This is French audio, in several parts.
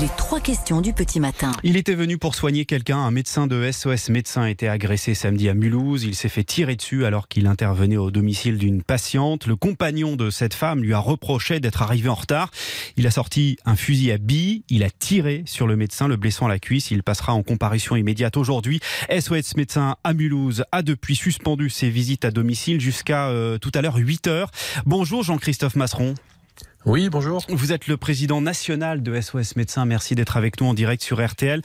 Les trois questions du petit matin. Il était venu pour soigner quelqu'un. Un médecin de SOS Médecins été agressé samedi à Mulhouse. Il s'est fait tirer dessus alors qu'il intervenait au domicile d'une patiente. Le compagnon de cette femme lui a reproché d'être arrivé en retard. Il a sorti un fusil à billes. Il a tiré sur le médecin, le blessant à la cuisse. Il passera en comparution immédiate aujourd'hui. SOS Médecins à Mulhouse a depuis suspendu ses visites à domicile jusqu'à euh, tout à l'heure 8 heures. Bonjour Jean-Christophe Masseron. Oui, bonjour. Vous êtes le président national de SOS Médecins. Merci d'être avec nous en direct sur RTL.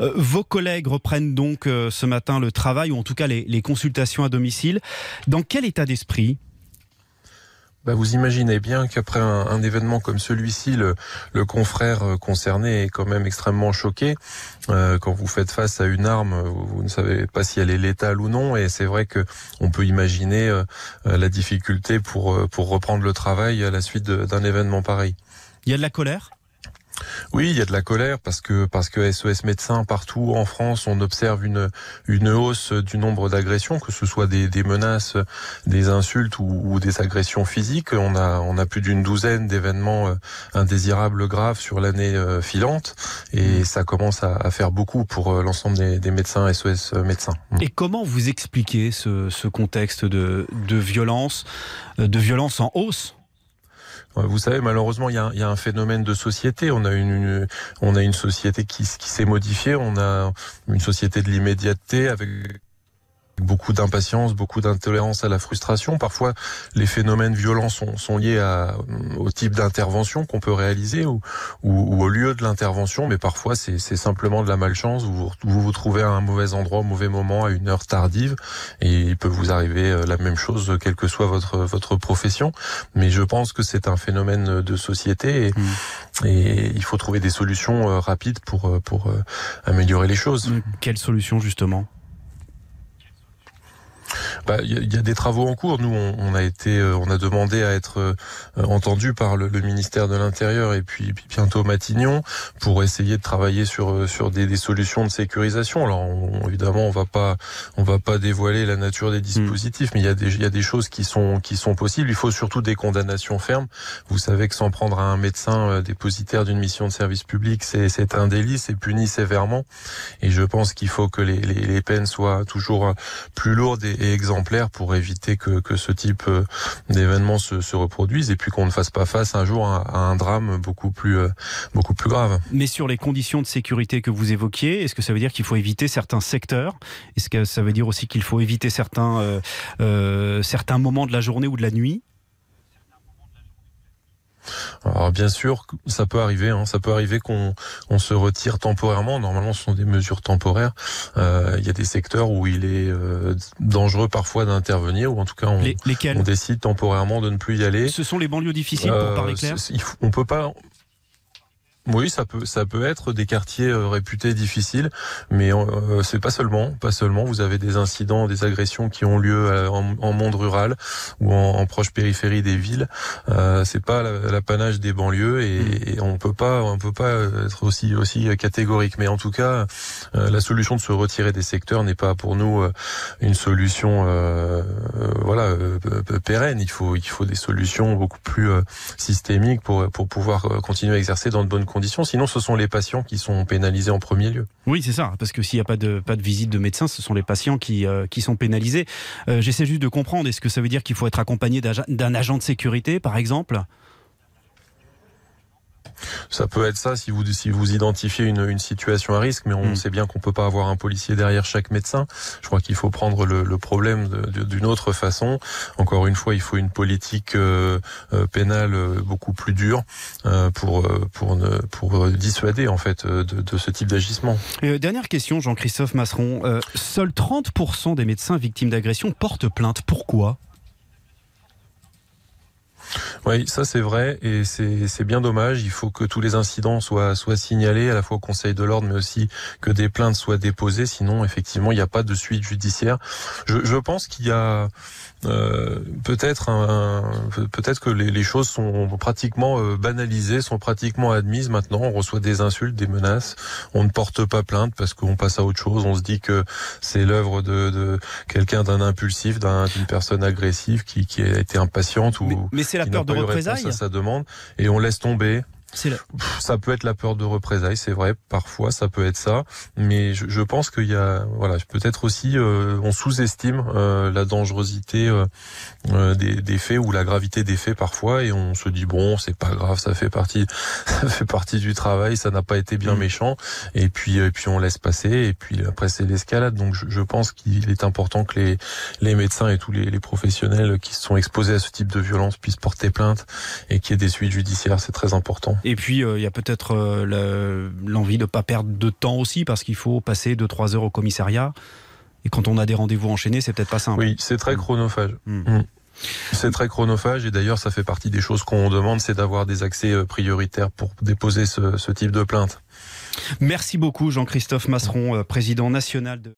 Euh, vos collègues reprennent donc euh, ce matin le travail, ou en tout cas les, les consultations à domicile. Dans quel état d'esprit bah, vous imaginez bien qu'après un, événement comme celui-ci, le, le, confrère euh, concerné est quand même extrêmement choqué. Euh, quand vous faites face à une arme, vous, vous, ne savez pas si elle est létale ou non, et c'est vrai que on peut imaginer euh, la difficulté pour euh, pour reprendre le travail à la suite d'un événement pareil. Il y a de la colère? Oui, il y a de la colère parce que parce que SOS médecins partout en France, on observe une une hausse du nombre d'agressions, que ce soit des, des menaces, des insultes ou, ou, des agressions physiques. On a on a plus d'une douzaine d'événements euh, indésirables graves sur l'année euh, filante et ça commence à, à faire beaucoup pour euh, l'ensemble des, des, médecins SOS médecins. Et comment vous expliquez ce, ce contexte de de violence, de violence en hausse? Vous savez, malheureusement, il y, a, un phénomène de société. On a une, une on a une société qui, qui s'est modifiée. On a une société de l'immédiateté avec beaucoup d'impatience, beaucoup d'intolérance à la frustration. Parfois, les phénomènes violents sont, sont liés à, au type d'intervention qu'on peut réaliser ou, ou, ou, au lieu de l'intervention, mais parfois c'est simplement de la malchance. Vous, vous vous trouvez à un mauvais endroit, au mauvais moment, à une heure tardive, et il peut vous arriver euh, la même chose, quelle que soit votre, votre profession. Mais je pense que c'est un phénomène de société et, mmh. et, il faut trouver des solutions euh, rapides pour, euh, pour améliorer les choses. Quelles solutions justement? Bah, il y, a des travaux en cours. Nous, on, on a été, euh, on a demandé à être euh, entendu par le, le, ministère de l'Intérieur et puis, puis, bientôt Matignon pour essayer de travailler sur euh, sur des, des solutions de sécurisation. Alors, on, évidemment, on va pas, on va pas dévoiler la nature des dispositifs, mmh. mais il y a des, il y a des choses qui sont qui sont possibles. Il faut surtout des condamnations fermes. Vous savez que s'en prendre à un médecin dépositaire d'une mission de service public, c'est un délit, c'est puni sévèrement. Et je pense qu'il faut que les, les, les peines soient toujours plus lourdes et, et exemplaires pour éviter que, que ce type euh, d'événements se, se, reproduise et puis qu'on ne fasse pas face un jour à, un drame beaucoup plus, euh, beaucoup plus grave. Mais sur les conditions de sécurité que vous évoquiez, est-ce que ça veut dire qu'il faut éviter certains secteurs? Est-ce que ça veut dire aussi qu'il faut éviter certains, euh, certains moments de la journée ou de la nuit? Alors bien sûr, ça peut arriver. Hein, ça peut arriver qu'on on se retire temporairement. Normalement, ce sont des mesures temporaires. Euh, il y a des secteurs où il est euh, dangereux parfois d'intervenir, ou en tout cas, on, Les, on, décide temporairement de ne plus y aller. Ce sont les banlieues difficiles, pour parler clair. Euh, on peut pas. Oui, ça peut, ça peut être des quartiers euh, réputés difficiles, mais euh, c'est pas seulement, pas seulement. Vous avez des incidents, des agressions qui ont lieu euh, en, en, monde rural ou en, en, proche périphérie des villes. Euh, c'est pas l'apanage des banlieues et, et, on peut pas, on peut pas être aussi aussi catégorique. Mais en tout cas, euh, la solution de se retirer des secteurs n'est pas pour nous une solution, pérenne. Il faut, il faut des solutions beaucoup plus systémiques pour pour pouvoir continuer à exercer dans de bonnes conditions. Sinon, ce sont les patients qui sont pénalisés en premier lieu. Oui, c'est ça. Parce que s'il n'y a pas de, pas de visite de médecin, ce sont les patients qui, euh, qui sont pénalisés. Euh, J'essaie juste de comprendre. Est-ce que ça veut dire qu'il faut être accompagné d'un agent de sécurité, par exemple? Ça peut être ça si vous si vous identifiez une, une situation à risque, mais on mmh. sait bien qu'on peut pas avoir un policier derrière chaque médecin. Je crois qu'il faut prendre le, le problème d'une autre façon. Encore une fois, il faut une politique euh, euh, pénale euh, beaucoup plus dure euh, pour pour ne, pour dissuader en fait de, de ce type d'agissement. dernière question, Jean-Christophe Masseron. seuls 30% des médecins victimes d'agression portent plainte. Pourquoi? Oui, ça c'est vrai et c'est bien dommage. Il faut que tous les incidents soient, soient signalés à la fois au Conseil de l'ordre, mais aussi que des plaintes soient déposées. Sinon, effectivement, il n'y a pas de suite judiciaire. Je, je pense qu'il y a euh, peut-être peut-être que les, les, choses sont pratiquement euh, banalisées, sont pratiquement admises maintenant. On reçoit des insultes, des menaces. On ne porte pas plainte parce qu'on passe à autre chose. On se dit que c'est l'œuvre de, de quelqu'un d'un impulsif, d'une personne agressive qui, qui a été impatiente ou mais c'est la peur de représailles à sa demande et on laisse tomber. Ça peut être la peur de représailles, c'est vrai. Parfois, ça peut être ça, mais je, je pense qu'il y a, voilà, peut-être aussi, euh, on sous-estime euh, la dangerosité euh, euh, des, des, faits ou la gravité des faits parfois, et on se dit bon, c'est pas grave, ça fait partie, ça fait partie du travail, ça n'a pas été bien mm. méchant, et puis, et puis on laisse passer, et puis après c'est l'escalade. Donc, je, je pense qu'il est important que les, les médecins et tous les, les professionnels qui sont exposés à ce type de violence puissent porter plainte et qu'il y ait des suites judiciaires. C'est très important. Et puis, euh, il y a peut-être euh, l'envie de ne pas perdre de temps aussi, parce qu'il faut passer 2-3 heures au commissariat. Et quand on a des rendez-vous enchaînés, c'est peut-être pas simple. Oui, c'est très mm. chronophage. Mm. Mm. C'est très chronophage et d'ailleurs ça fait partie des choses qu'on demande, c'est d'avoir des accès euh, prioritaires pour déposer ce, ce type de plainte. Merci beaucoup Jean-Christophe Masseron, président national de...